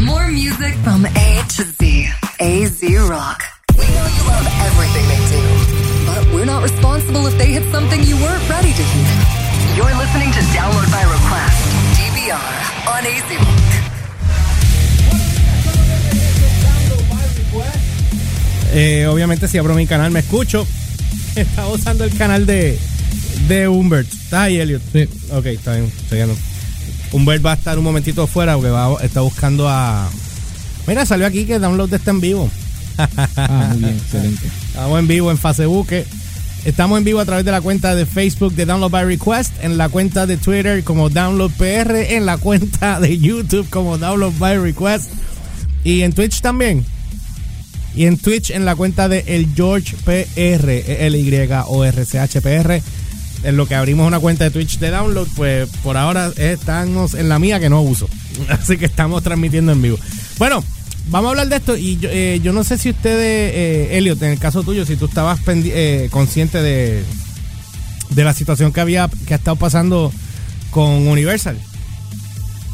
More music from A to Z. AZ Rock. We know you love everything they do, but we're not responsible if they hit something you weren't ready to hear. You're listening to Download by Request, DVR, on AZ Rock. Eh, obviamente, si abro mi canal, me escucho. Estaba usando el canal de, de Humbert. ¿Estás ahí, Elliot? Sí. Ok, está bien. Seguimos. Humbert va a estar un momentito fuera porque va, está buscando a. Mira, salió aquí que Download está en vivo. Ah, muy bien, excelente. Estamos en vivo en Facebook. Estamos en vivo a través de la cuenta de Facebook de Download by Request, en la cuenta de Twitter como Download PR, en la cuenta de YouTube como Download by Request y en Twitch también. Y en Twitch en la cuenta de El George PR, L Y O R C H P R. En lo que abrimos una cuenta de Twitch de Download, pues por ahora estamos en la mía que no uso. Así que estamos transmitiendo en vivo. Bueno, Vamos a hablar de esto y yo, eh, no sé si ustedes, eh, Elliot, en el caso tuyo, si tú estabas eh, consciente de, de la situación que había que ha estado pasando con Universal,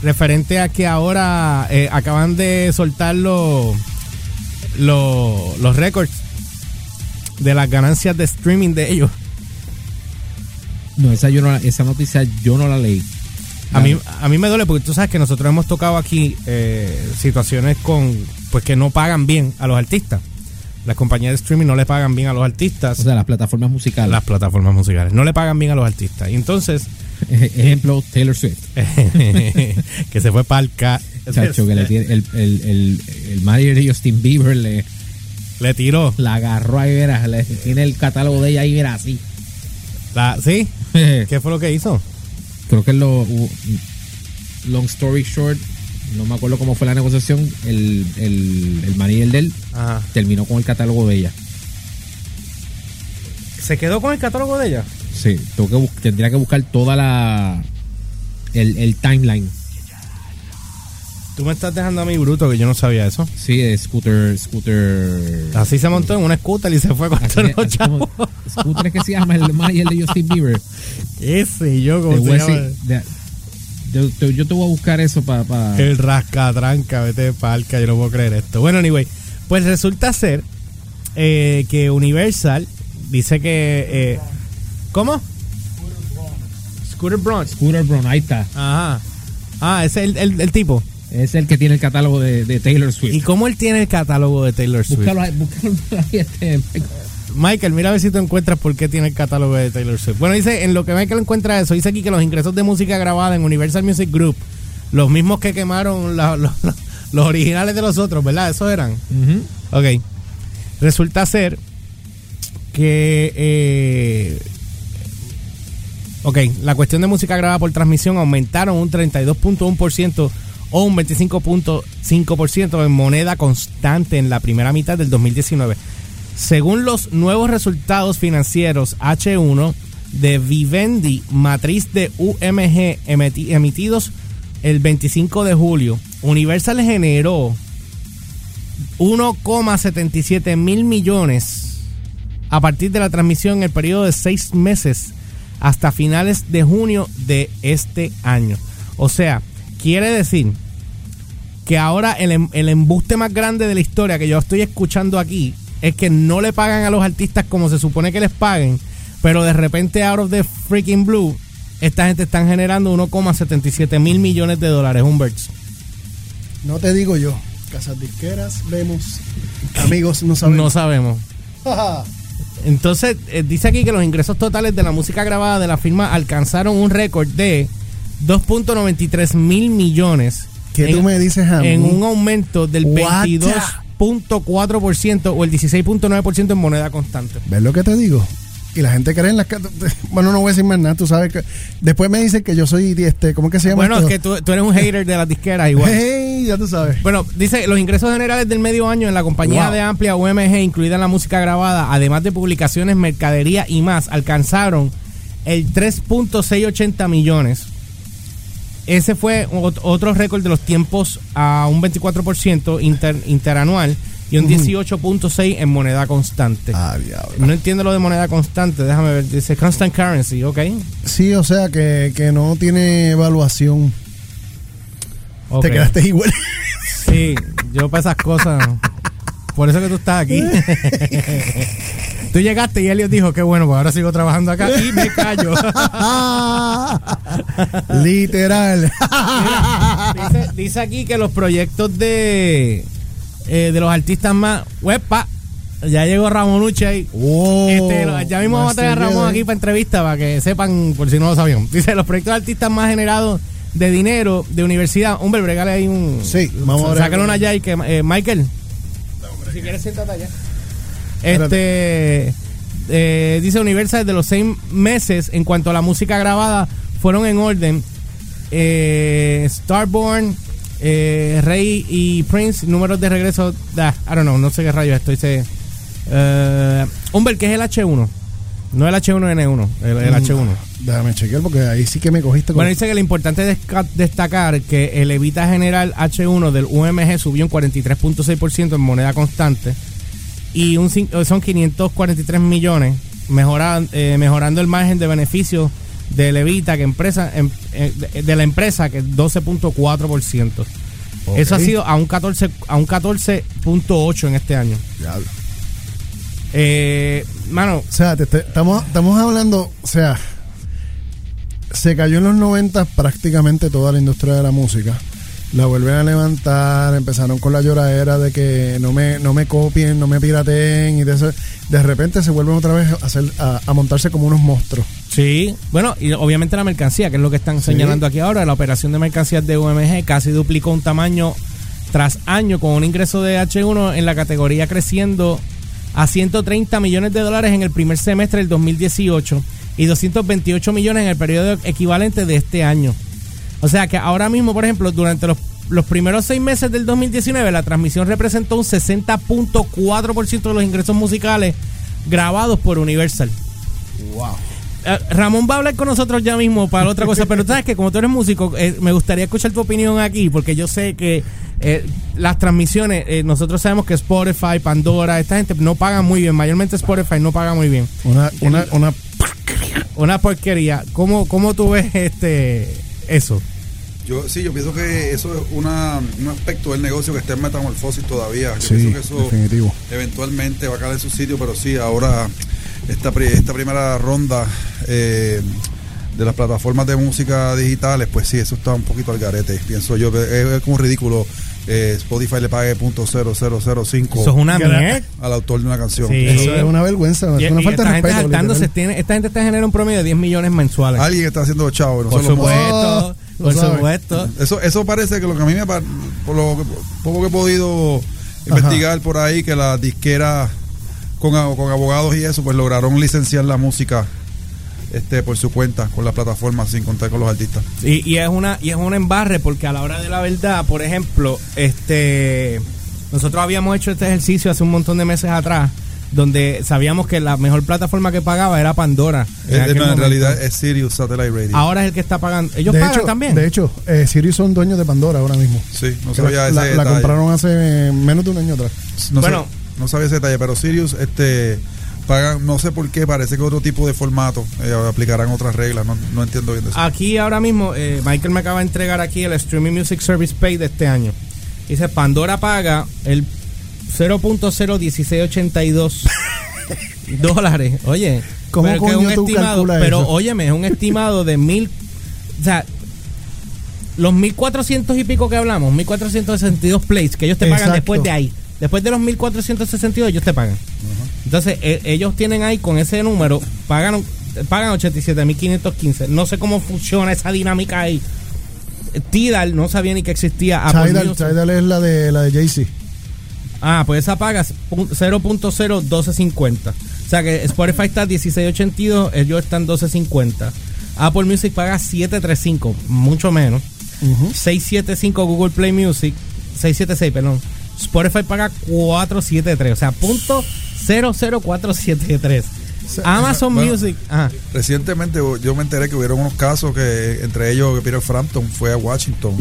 referente a que ahora eh, acaban de soltar los los los récords de las ganancias de streaming de ellos. No, esa, yo no, esa noticia yo no la leí. A mí, a mí me duele porque tú sabes que nosotros hemos tocado aquí eh, situaciones con pues que no pagan bien a los artistas. Las compañías de streaming no le pagan bien a los artistas. O sea, las plataformas musicales. las plataformas musicales no le pagan bien a los artistas. Y entonces, Ej- Ejemplo, Taylor Swift. que se fue para el ca- Chacho, que le tiene, el, el, el, el manager de Justin Bieber le, le tiró. la agarró ahí, mira, le, tiene el catálogo de ella ahí, mira, así. La, ¿Sí? ¿Qué fue lo que hizo? Creo que lo. Long story short, no me acuerdo cómo fue la negociación. El, el, el manager de él Ajá. terminó con el catálogo de ella. ¿Se quedó con el catálogo de ella? Sí, tengo que tendría que buscar toda la. El, el timeline. Tú me estás dejando a mí bruto que yo no sabía eso. Sí, de Scooter. Scooter. Así se montó en una scooter y se fue con todos los chavos. Scooter es que se llama el manager de Justin Bieber. Ese yo, como se llama? de- yo, te, yo te voy a buscar eso para. El rascatranca, vete de palca, yo no puedo creer esto. Bueno, anyway, pues resulta ser eh, que Universal dice que. eh, ¿Cómo? Scooter Braun. Scooter Braun, ahí está. Ajá. Ah, ese es el, el- el tipo. Es el que tiene el catálogo de, de Taylor ¿Y Swift. cómo él tiene el catálogo de Taylor Swift? Búscalo ahí, búscalo ahí, este, Michael, mira a ver si tú encuentras por qué tiene el catálogo de Taylor Swift. Bueno, dice, en lo que Michael encuentra eso, dice aquí que los ingresos de música grabada en Universal Music Group, los mismos que quemaron la- los, originales de los otros, ¿verdad? Esos eran. Ujú. Ok. Resulta ser que. eh, ok, la cuestión de música grabada por transmisión aumentaron un 32.1% o un 25.5% en moneda constante en la primera mitad del 2019. Según los nuevos resultados financieros H1 de Vivendi, matriz de UMG emiti- emitidos el 25 de julio, Universal generó 1,77 mil millones a partir de la transmisión en el periodo de seis meses hasta finales de junio de este año. O sea, quiere decir que ahora el, em- el embuste más grande de la historia que yo estoy escuchando aquí es que no le pagan a los artistas como se supone que les paguen, pero de repente out of the freaking blue, esta gente están generando 1,77 mil millones de dólares, Humberts. No te digo yo. Casas disqueras, vemos. Amigos, no sabemos. No sabemos. Entonces, eh, dice aquí que los ingresos totales de la música grabada de la firma alcanzaron un récord de 2.93 mil millones. ¿Qué en, tú me dices a mí? En un aumento del What the- 22.4% o el 16.9% en moneda constante. ¿Ves lo que te digo? Y la gente cree en las... Bueno, no voy a decir más nada, tú sabes que... Después me dicen que yo soy, este, ¿cómo que se llama Bueno, es que tú, tú eres un hater de las disqueras igual. Hey, ya tú sabes. Bueno, dice los ingresos generales del medio año en la compañía Wow. de amplia UMG, incluida la música grabada, además de publicaciones, mercadería y más, alcanzaron el 3.680 millones. Ese fue ot- otro récord de los tiempos a un 24% inter- interanual y un 18.6 en moneda constante. Ah, diablo. No entiendo lo de moneda constante, déjame ver, dice constant currency, ok. Sí, o sea, que, que no tiene evaluación. Te quedaste igual. Sí, yo para esas cosas. Por eso que tú estás aquí. tú llegaste y Elliot dijo, qué bueno, pues ahora sigo trabajando acá y me callo. Literal. dice, dice aquí que los proyectos de, eh, de los artistas más... Huepa, ya llegó Ramón Uche ahí. Wow. Este, ya mismo vamos a traer a Ramón aquí para entrevista, para que sepan, por si no lo sabían. Dice, los proyectos de artistas más generados de dinero de universidad. Hombre, bregale ahí un... Sí, vamos a ver. Sácale una allá y que... eh, Michael. si quieres, siéntate allá. Este... eh, dice Universal, de los seis meses en cuanto a la música grabada, fueron en orden. Eh, Starborn, eh, Rey y Prince, números de regreso. ah, I don't know, no sé qué rayos esto. Dice. Eh, hombre, ¿qué es el H1? No el H1N1, el, el H1. Déjame chequear porque ahí sí que me cogiste con. Bueno, dice que lo importante es destacar que el Evita General H1 del UMG subió un 43.6% en moneda constante y un, cin- son 543 millones, mejora- eh, mejorando el margen de beneficio del Evita que empresa em- eh, de, de la empresa que es 12.4%. Eso ha sido a un 14 a un 14.8 en este año. Diablo. Eh, mano, O sea, te- te- estamos, estamos hablando, o sea, se cayó en los 90 prácticamente toda la industria de la música. La vuelven a levantar, empezaron con la lloradera de que no me, no me copien, no me pirateen y de eso. De repente se vuelven otra vez a, hacer, a, a montarse como unos monstruos. Sí, bueno, y obviamente la mercancía, que es lo que están Sí. señalando aquí ahora, la operación de mercancías de UMG casi duplicó un tamaño tras año con un ingreso de H1 en la categoría creciendo a 130 millones de dólares en el primer semestre del 2018 y 228 millones en el periodo equivalente de este año. O sea que ahora mismo, por ejemplo, durante los, los primeros seis meses del 2019, la transmisión representó un 60.4% de los ingresos musicales grabados por Universal. Eh, Ramón va a hablar con nosotros ya mismo para otra cosa, pero sabes que como tú eres músico, eh, me gustaría escuchar tu opinión aquí, porque yo sé que eh, las transmisiones, eh, nosotros sabemos que Spotify, Pandora, esta gente no pagan muy bien, mayormente Spotify no paga muy bien. Una, una, una Una porquería. ¿Cómo, cómo tú ves este eso? Yo, sí, yo pienso que eso es una, un aspecto del negocio que está en metamorfosis todavía. Yo Sí, pienso que eso definitivo. eventualmente va a caer en su sitio, pero sí, ahora esta, esta primera ronda eh, de las plataformas de música digitales, pues sí, eso está un poquito al garete. Pienso yo es, es como ridículo eh, Spotify le pague .0005 Eso es una mierda. al autor de una canción. Sí. Eso es una vergüenza, Y, es una y falta esta de gente respeto. saltándose, literal. tiene, esta gente está generando un promedio de 10 millones mensuales. Alguien está haciendo chavo, no por supuesto, Lo por supuesto. Eso, eso parece que lo que a mí me por lo que- poco que he podido investigar por ahí, que las disqueras con, con abogados y eso, pues lograron licenciar la música este por su cuenta con las plataformas sin contar con los artistas. Y, y es una y es un embarre porque a la hora de la verdad, por ejemplo, este nosotros habíamos hecho este ejercicio hace un montón de meses atrás donde sabíamos que la mejor plataforma que pagaba era Pandora. Eh, eh, no, en realidad es Sirius Satellite Radio. ahora es el que está pagando. Ellos de pagan hecho, también. De hecho, eh, Sirius son dueños de Pandora ahora mismo. sí, no Que sabía la, ese la- la compraron hace menos de un año atrás. No, Bueno. sab- no sabía ese detalle, pero Sirius este pagan, no sé por qué, parece que otro tipo de formato eh, aplicarán otras reglas, no, no entiendo bien de eso. Aquí ahora mismo, eh, Michael me acaba de entregar aquí el Streaming Music Service Pay de este año. Dice, Pandora paga el 0.01682 dólares. Oye, ¿Cómo pero que es un tú estimado, pero eso? óyeme, es un estimado de mil, o sea, los 1400 y pico que hablamos, 1462 plays que ellos te pagan Exacto. después de ahí. Después de los 1462 ellos te pagan. Entonces, e- ellos tienen ahí con ese número, pagan, pagan 87.515. No sé cómo funciona esa dinámica ahí. Tidal, no sabía ni que existía. Apple Tidal, Music. Tidal es la de la de Jay-Z. Ah, pues esa paga pun- 0.01250. O sea que Spotify está 1682, ellos están 1250. Apple Music paga 735, mucho menos. Ujú. 675 Google Play Music, 676, perdón. Spotify paga 473, o sea, punto 00473. Amazon bueno. Music, ah, Recientemente yo me enteré que hubieron unos casos que entre ellos que Peter Frampton fue a Washington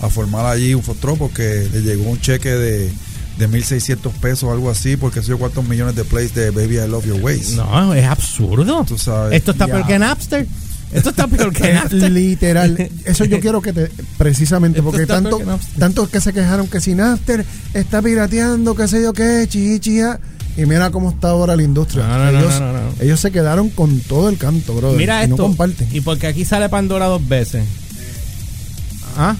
a formar allí un fostró porque le llegó un cheque de, de 1.600 pesos algo así porque sé cuántos millones de plays de Baby I Love Your Ways. no, es absurdo. Tú sabes. Esto está Ya. peor que Napster. Esto está peor que Napster. Literal. Eso yo quiero que te. Precisamente, Esto porque está tanto, peor que tantos que se quejaron que si Napster está pirateando, qué sé yo qué, chichia. Y mira cómo está ahora la industria. No, no, ellos, no, no, no. ellos se quedaron con todo el canto, brother. Mira y esto. No comparten. Y porque aquí sale Pandora dos veces. ¿Ah?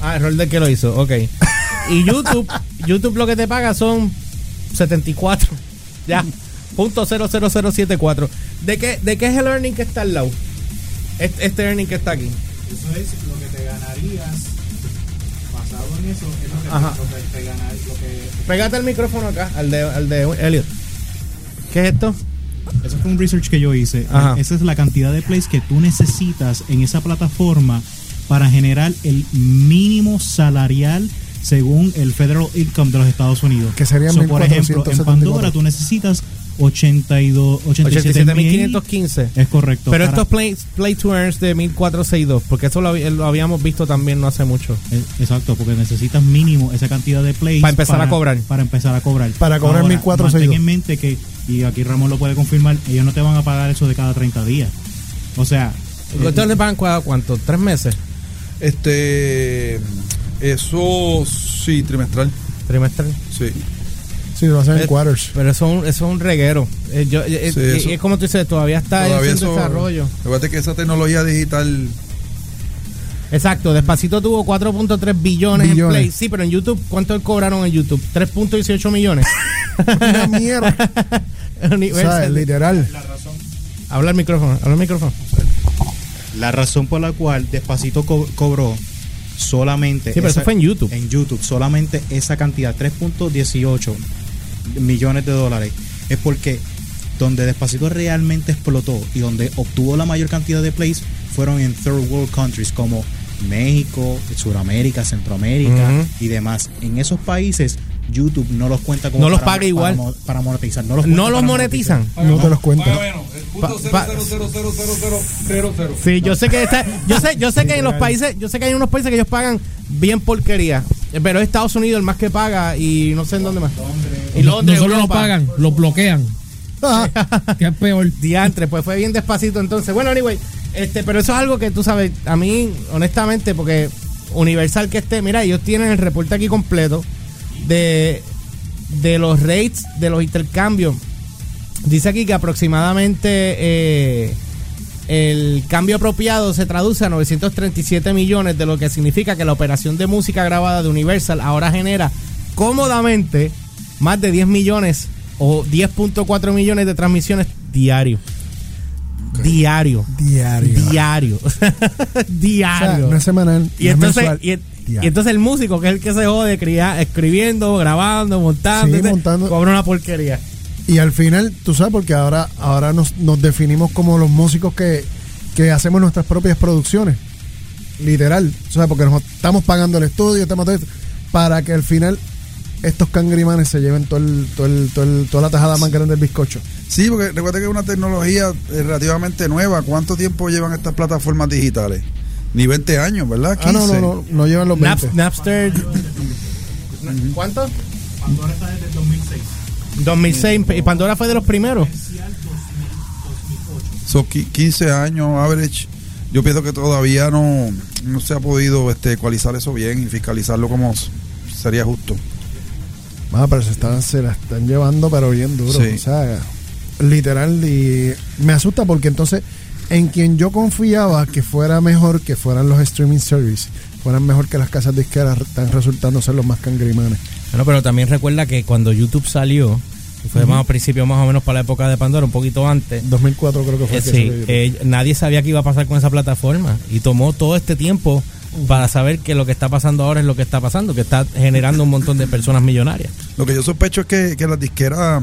Ah, error del que lo hizo, ok. Y YouTube, YouTube lo que te paga son 74. Ya. Punto 00074. ¿De qué, ¿De qué es el earning que está al lado? Este, este earning que está aquí. Eso es lo que te ganarías basado en eso, es lo que, Ajá. te, te lo que- Pégate el micrófono acá, al de, al de Elliot. ¿Qué es esto? Eso fue un research que yo hice. Ajá. Esa es la cantidad de plays que tú necesitas en esa plataforma para generar el mínimo salarial según el Federal Income de los Estados Unidos. Que serían So, por ejemplo, en 1474. Pandora tú necesitas 82, 87.515. Es correcto. Pero para- estos play, play to earns de 1462, porque eso lo, lo habíamos visto también no hace mucho. Eh, Exacto, porque necesitas mínimo esa cantidad de plays Para empezar a cobrar. Para empezar a cobrar. Para cobrar Ahora, 1462. Mantén en mente que, y aquí Ramón lo puede confirmar, ellos no te van a pagar eso de cada 30 días. O sea, eh, ¿Ustedes le pagan cuánto? ¿Tres meses? Este. Eso sí, trimestral. ¿Trimestral? Sí. Sí, lo hacen en Eh, quarters. Pero eso es un, eso es un reguero. Eh, yo- eh, Sí, eh, eso- es como tú dices, todavía está Todavía en desarrollo. Recuerda que esa tecnología digital. Exacto, Despacito tuvo 4.3 billones, Billones. en play. Sí, pero en YouTube, ¿cuánto cobraron en YouTube? 3.18 millones. Una mierda. O Universal. sea, literal. Habla el micrófono, habla el micrófono. la razón por la cual Despacito co- cobró solamente. Sí, pero eso fue en YouTube. En YouTube, solamente esa cantidad, 3.18 millones de dólares, es porque donde Despacito realmente explotó y donde obtuvo la mayor cantidad de plays fueron en third world countries como México, Sudamérica, Centroamérica y demás. En esos países YouTube no los cuenta como No los para- paga igual. para, mo- para monetizar. No los, ¿No cuenta los monetizan? No te los pa- Sí, yo sé que está, yo sé, yo sé que en los países, yo sé que hay unos países que ellos pagan bien porquería, pero es Estados Unidos el más que paga y no sé en dónde más. Y no, no solo lo pagan, lo bloquean. Que es peor. Diantre, pues fue bien despacito entonces. Bueno, anyway, este, pero eso es algo que tú sabes, a mí, honestamente, porque Universal que esté, mira, ellos tienen el reporte aquí completo de, de los rates de los intercambios. Dice aquí que aproximadamente eh, el cambio apropiado se traduce a 937 millones, de lo que significa que la operación de música grabada de Universal ahora genera cómodamente más de 10 millones o 10.4 millones de transmisiones diario. Diario. diario. Diario. O sea, diario. no es semanal. y, no entonces, y, entonces el músico, que es el que se jode cría- escribiendo, grabando, montando, Sí, entonces, montando. cobra una porquería. Y al final, tú sabes, porque ahora, ahora nos, nos definimos como los músicos que, que hacemos nuestras propias producciones. Literal. O sea, porque nos estamos pagando el estudio, estamos todo esto, para que al final estos cangrimanes se lleven todo el, todo el, todo el- toda la tajada más grande del bizcocho. Sí, porque recuerda que es una tecnología eh, relativamente nueva. ¿Cuánto tiempo llevan estas plataformas digitales? Ni 20 años, ¿verdad? Ah, no, 15. no, no, no llevan los 20. Naps- Napster. ¿Cuánto? Pandora está desde el 2006. 2006. Y Pandora fue de los primeros. Son qui- 15 años, average. Yo pienso que todavía no, no se ha podido este, ecualizar eso bien y fiscalizarlo como sería justo. Ah, pero se, están, se la están llevando, pero bien duro. Sí. O sea, literal. Y me asusta porque entonces, en quien yo confiaba que fuera mejor que fueran los streaming service, fueran mejor que las casas disqueras, están resultando ser los más cangrimanes. Bueno, pero también recuerda que cuando YouTube salió, fue más a principio más o menos para la época de Pandora, un poquito antes. 2004 creo que fue. eh, que sí, eh, nadie sabía qué iba a pasar con esa plataforma y tomó todo este tiempo para saber que lo que está pasando ahora es lo que está pasando, que está generando un montón de personas millonarias. Lo que yo sospecho es que, que las disqueras,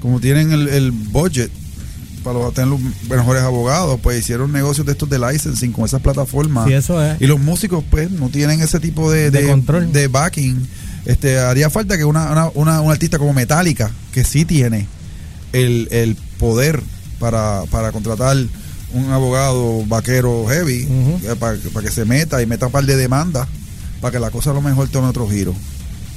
como tienen el, el budget para tener los mejores abogados, pues hicieron negocios de estos de licensing con esas plataformas. Sí, eso es. Y los músicos, pues, no tienen ese tipo de, De control. de backing. Este, haría falta que una, una, una, una artista como Metallica, que sí tiene el, el poder para, para contratar un abogado vaquero heavy, Ujú. eh, para, para que se meta y meta un par de demandas, para que la cosa a lo mejor tome otro giro.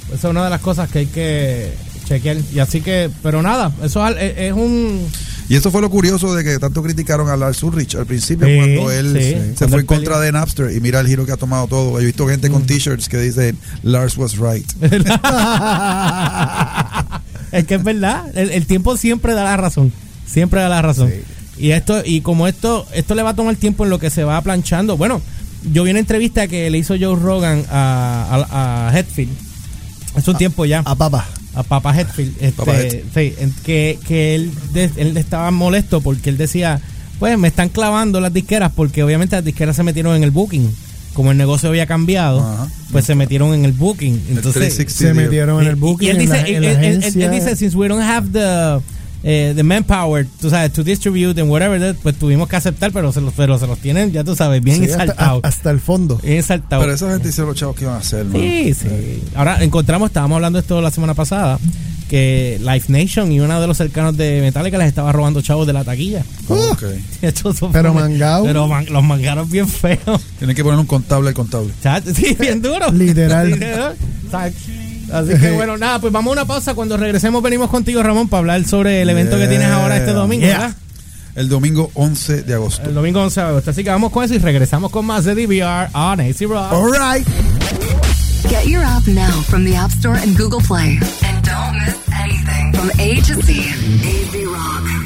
Esa es una de las cosas que hay que chequear. Y así que, pero nada, eso es, es un... Y eso fue lo curioso de que tanto criticaron a Lars Ulrich al principio Sí, cuando él sí. se Cuando fue en contra de Napster y mira el giro que ha tomado todo. He visto gente Mm. con t-shirts que dicen Lars was right. es que es verdad, el, el tiempo siempre da la razón, siempre da la razón. Y esto y como esto esto le va a tomar tiempo en lo que se va planchando. Bueno, yo vi una entrevista que le hizo Joe Rogan a, a, a Hetfield hace un tiempo ya. A papá. A Papa Hetfield, este, Papa Hetfield. sí, que, que él, él estaba molesto porque él decía, pues me están clavando las disqueras porque obviamente las disqueras se metieron en el booking. Como el negocio había cambiado, Ajá. pues se metieron en el booking. Entonces, 360 Se metieron en el y- booking, y él en dice, la, en él- la él- él- él dice, since we don't have the, eh, the manpower, tú sabes, to distribute and whatever, that, pues tuvimos que aceptar, pero se los, pero se los tienen, ya tú sabes, bien Sí, hasta, exaltados. hasta el fondo. Bien exaltados. Pero esa gente hicieron los chavos que iban a hacer, man. Sí, sí. Ahora encontramos, estábamos hablando de esto la semana pasada, que Life Nation y uno de los cercanos de Metallica les estaba robando chavos de la taquilla. Ok. Eso fue- Pero mangao. Pero man- los mangaron bien feos. Tienen que poner un contable al contable. Sí, bien duro. Literal. Chat. Así que bueno, nada, pues vamos a una pausa. Cuando regresemos venimos contigo, Ramón, para hablar sobre el evento que tienes ahora este domingo, Yeah. ¿verdad? El domingo 11 de agosto. El domingo 11 de agosto. Así que vamos con eso y regresamos con más de DVR on AC Rock. All right. Get your app now from the App Store and Google Play. And don't miss anything from A to Z. AZ Rock.